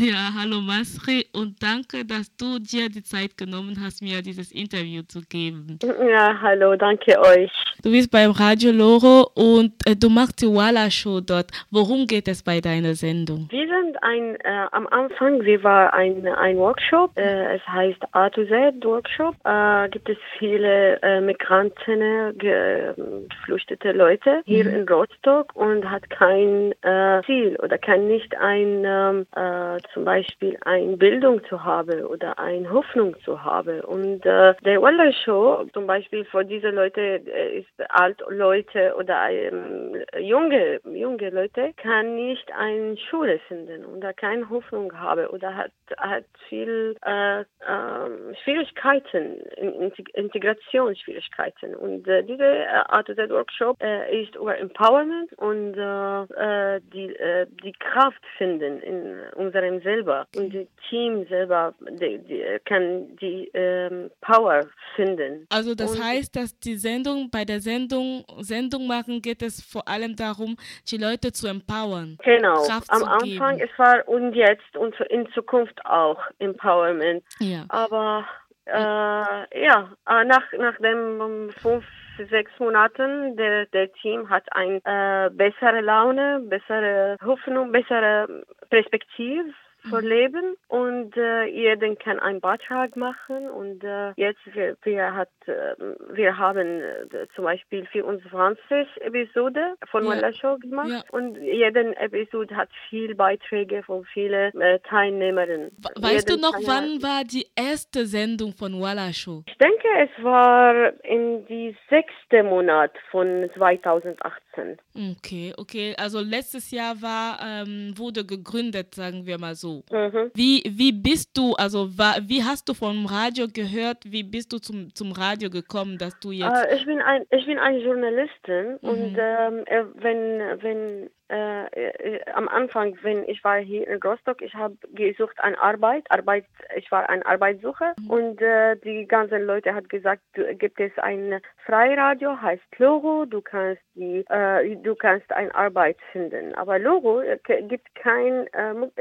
Ja, hallo Masri und danke, dass du dir die Zeit genommen hast, mir dieses Interview zu geben. Ja, hallo, danke euch. Du bist beim Radio Loro und äh, du machst die Walla Show dort. Worum geht es bei deiner Sendung? Wir sind ein, äh, am Anfang, wir war ein, ein Workshop, äh, es heißt A to Z Workshop. Äh, gibt es viele äh, Migranten, ge, geflüchtete Leute hier mhm. in Rostock und hat kein äh, Ziel oder kann nicht ein, ähm, zum Beispiel eine Bildung zu haben oder eine Hoffnung zu haben. Und der Walla Show zum Beispiel für diese Leute ist alt Leute oder ähm, junge, junge Leute kann nicht eine Schule finden oder keine Hoffnung haben oder hat, hat viel äh, äh, Schwierigkeiten, Integrationsschwierigkeiten. Und äh, diese äh, Art of Workshop äh, ist über Empowerment und äh, die, die Kraft finden in unserem selber und das Team selber die, die, kann die ähm, Power finden. Also das und heißt, dass die Sendung bei der Sendung Sendung machen geht es vor allem darum, die Leute zu empowern. Genau. Kraft Am Anfang geben. es war und jetzt und in Zukunft auch Empowerment. Ja. Aber äh, ja, äh, nach nach dem fünf sechs Monaten der der Team hat eine äh, bessere Laune, bessere Hoffnung, bessere Perspektive für mhm. Und äh, jeder kann einen Beitrag machen und äh, jetzt wir, wir hat äh, wir haben äh, zum Beispiel 24 Episode von ja. Show gemacht ja. und jede Episode hat viel Beiträge von vielen äh, Teilnehmerinnen. Weißt jeden du noch, wann war die erste Sendung von Walla Show? Ich denke, es war in die sechste Monat von 2018. Okay, okay. Also letztes Jahr war ähm, wurde gegründet, sagen wir mal so. Mhm. Wie, wie bist du, also wie hast du vom Radio gehört, wie bist du zum, zum Radio gekommen, dass du jetzt... Äh, ich, bin ein, ich bin eine Journalistin mhm. und ähm, äh, wenn, wenn äh, äh, am Anfang, wenn ich war hier in Rostock, ich habe gesucht an Arbeit, Arbeit, ich war ein Arbeitssucher mhm. und äh, die ganzen Leute hat gesagt, du, gibt es ein Freiradio, heißt Logo, du kannst die, äh, du kannst eine Arbeit finden. Aber Logo äh, gibt kein,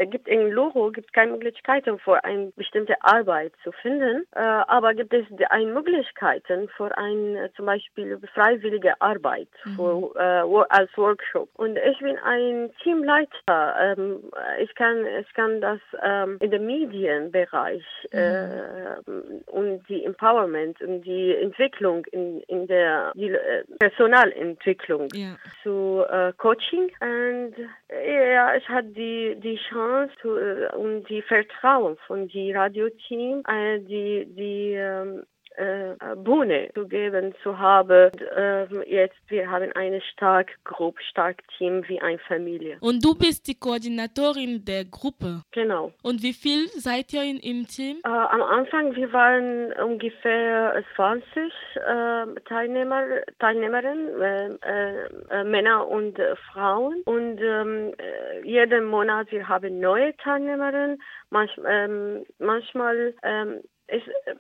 gibt in Logo gibt keine Möglichkeiten für eine bestimmte Arbeit zu finden, aber gibt es eine Möglichkeiten für ein zum Beispiel freiwillige Arbeit mhm. für, als Workshop. Und ich bin ein Teamleiter. Ähm, ich kann ich kann das ähm, in dem Medienbereich mhm. äh, und die Empowerment und die Entwicklung in, in der die, äh, Personalentwicklung yeah. zu äh, Coaching und ja ich hatte die die Chance zu, äh, und die Vertrauen von die Radioteam äh, die die ähm, äh, Bühne zu geben zu haben. Äh, jetzt wir haben eine stark Gruppe, stark Team wie eine Familie. Und du bist die Koordinatorin der Gruppe. Genau. Und wie viel seid ihr in, im Team? Äh, am Anfang wir waren ungefähr 20 äh, Teilnehmer, Teilnehmerinnen, äh, äh, Männer und Frauen. Und ähm, jeden Monat wir haben neue Teilnehmerinnen. Manch, ähm, manchmal ähm, ist äh,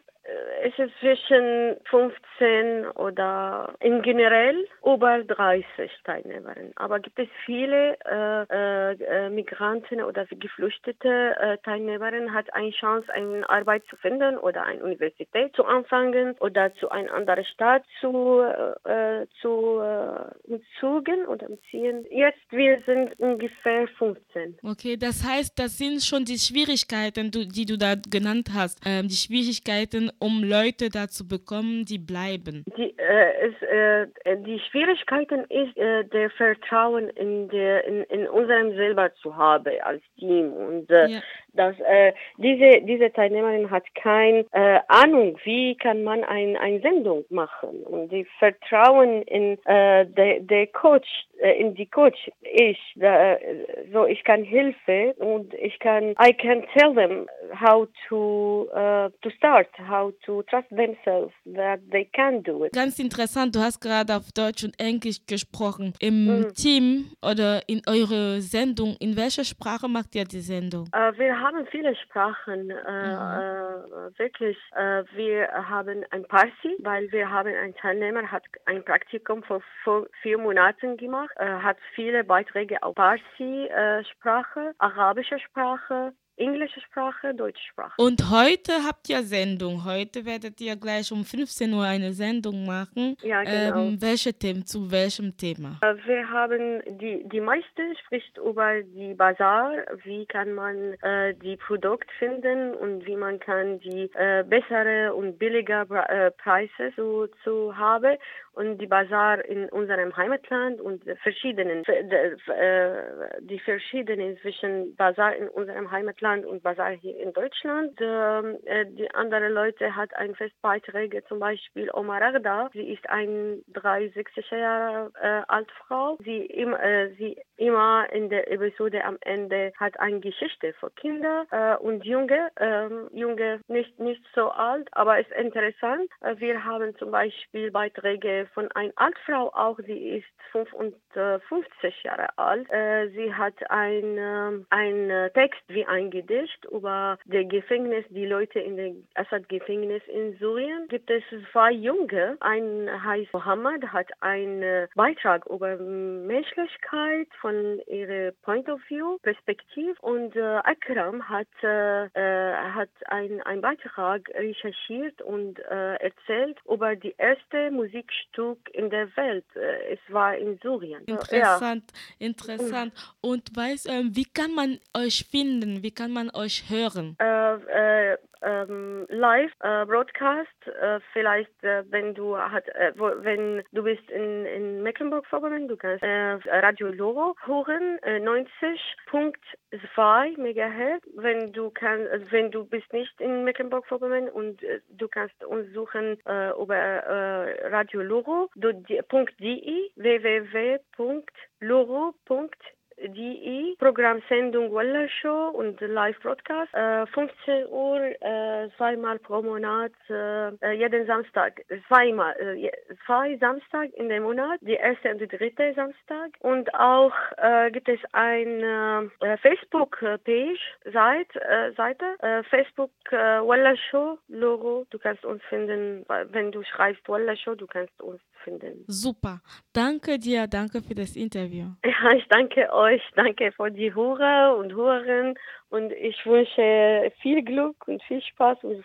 es ist zwischen 15 oder in generell über 30 Teilnehmerinnen. Aber gibt es viele äh, äh, Migranten oder geflüchtete äh, Teilnehmerinnen hat eine Chance, eine Arbeit zu finden oder eine Universität zu anfangen oder zu einer anderen Stadt zu äh, zu äh, umzugen oder umziehen. Jetzt wir sind ungefähr 15. Okay, das heißt, das sind schon die Schwierigkeiten, die du da genannt hast, ähm, die Schwierigkeiten um Leute dazu bekommen, die bleiben? Die, äh, es, äh, die Schwierigkeiten ist äh, der Vertrauen in, der, in, in unserem selber zu haben als Team. Und äh, ja. dass äh, diese diese Teilnehmerin hat keine äh, Ahnung, wie kann man ein, eine Sendung machen. Und die Vertrauen in äh, der der Coach in die Coach ich da, so ich kann Hilfe und ich kann I can tell them how to uh, to start how to trust themselves that they can do it. Ganz interessant, du hast gerade auf Deutsch und Englisch gesprochen. Im mhm. Team oder in eurer Sendung, in welcher Sprache macht ihr die Sendung? Uh, wir haben viele Sprachen, äh, mhm. äh, wirklich. Äh, wir haben ein Parsi, weil wir haben ein Teilnehmer, hat ein Praktikum vor, vor vier Monaten gemacht, äh, hat viele Beiträge auf Parsi-Sprache, äh, arabische Sprache, englische Sprache, deutsche Sprache. Und heute habt ihr Sendung. Heute werdet ihr gleich um 15 Uhr eine Sendung machen. Ja, genau. Ähm, welche Themen, zu welchem Thema? Äh, wir haben, die, die meiste spricht über die Bazar, wie kann man äh, die Produkte finden und wie man kann die äh, bessere und billigere äh, Preise zu, zu haben und die Bazar in unserem Heimatland und verschiedenen, äh, die verschiedenen zwischen Bazar in unserem Heimatland und Bazar hier in Deutschland. Äh, die andere Leute hat ein Festbeiträge, zum Beispiel Omar Ragda. Sie ist eine 63 Jahre äh, alte Frau. Sie, im, äh, sie immer in der Episode am Ende hat eine Geschichte für Kinder äh, und Junge, ähm, Junge nicht, nicht so alt, aber ist interessant. Äh, wir haben zum Beispiel Beiträge von einer Altfrau auch, sie ist 55 Jahre alt. Äh, sie hat ein, äh, ein Text wie ein Gedicht über das Gefängnis, die Leute in dem Assad-Gefängnis in Syrien. Gibt es zwei Junge, ein heißt Mohammed, hat einen Beitrag über Menschlichkeit von ihrer Point of View, Perspektive und äh, Akram hat, äh, äh hat einen Beitrag recherchiert und äh, erzählt über die erste Musikstück in der Welt. Äh, es war in Syrien. Interessant, ja. interessant. Und weiß, ähm, wie kann man euch finden? Wie kann man euch hören? Äh, ähm, live äh, Broadcast. Äh, vielleicht, äh, wenn du hat, äh, wo, wenn du bist in, in Mecklenburg-Vorpommern, du kannst äh, Radio Loro hören, 90.2 äh, Megahertz. Wenn du kannst, wenn du bist nicht in Mecklenburg-Vorpommern und du kannst uns suchen über Radio Loro. .de www.loro.de die Programmsendung Walla Show und Live-Broadcast. Äh, 15 Uhr, äh, zweimal pro Monat, äh, jeden Samstag, zweimal, äh, zwei Samstag in dem Monat, die erste und die dritte Samstag. Und auch äh, gibt es eine äh, Facebook-Page, Seite, Seite Facebook Walla Show Logo. Du kannst uns finden, wenn du schreibst Walla Show, du kannst uns finden. Super. Danke dir, danke für das Interview. Ja, ich danke euch, danke für die Hörer und Hörerinnen und ich wünsche viel Glück und viel Spaß und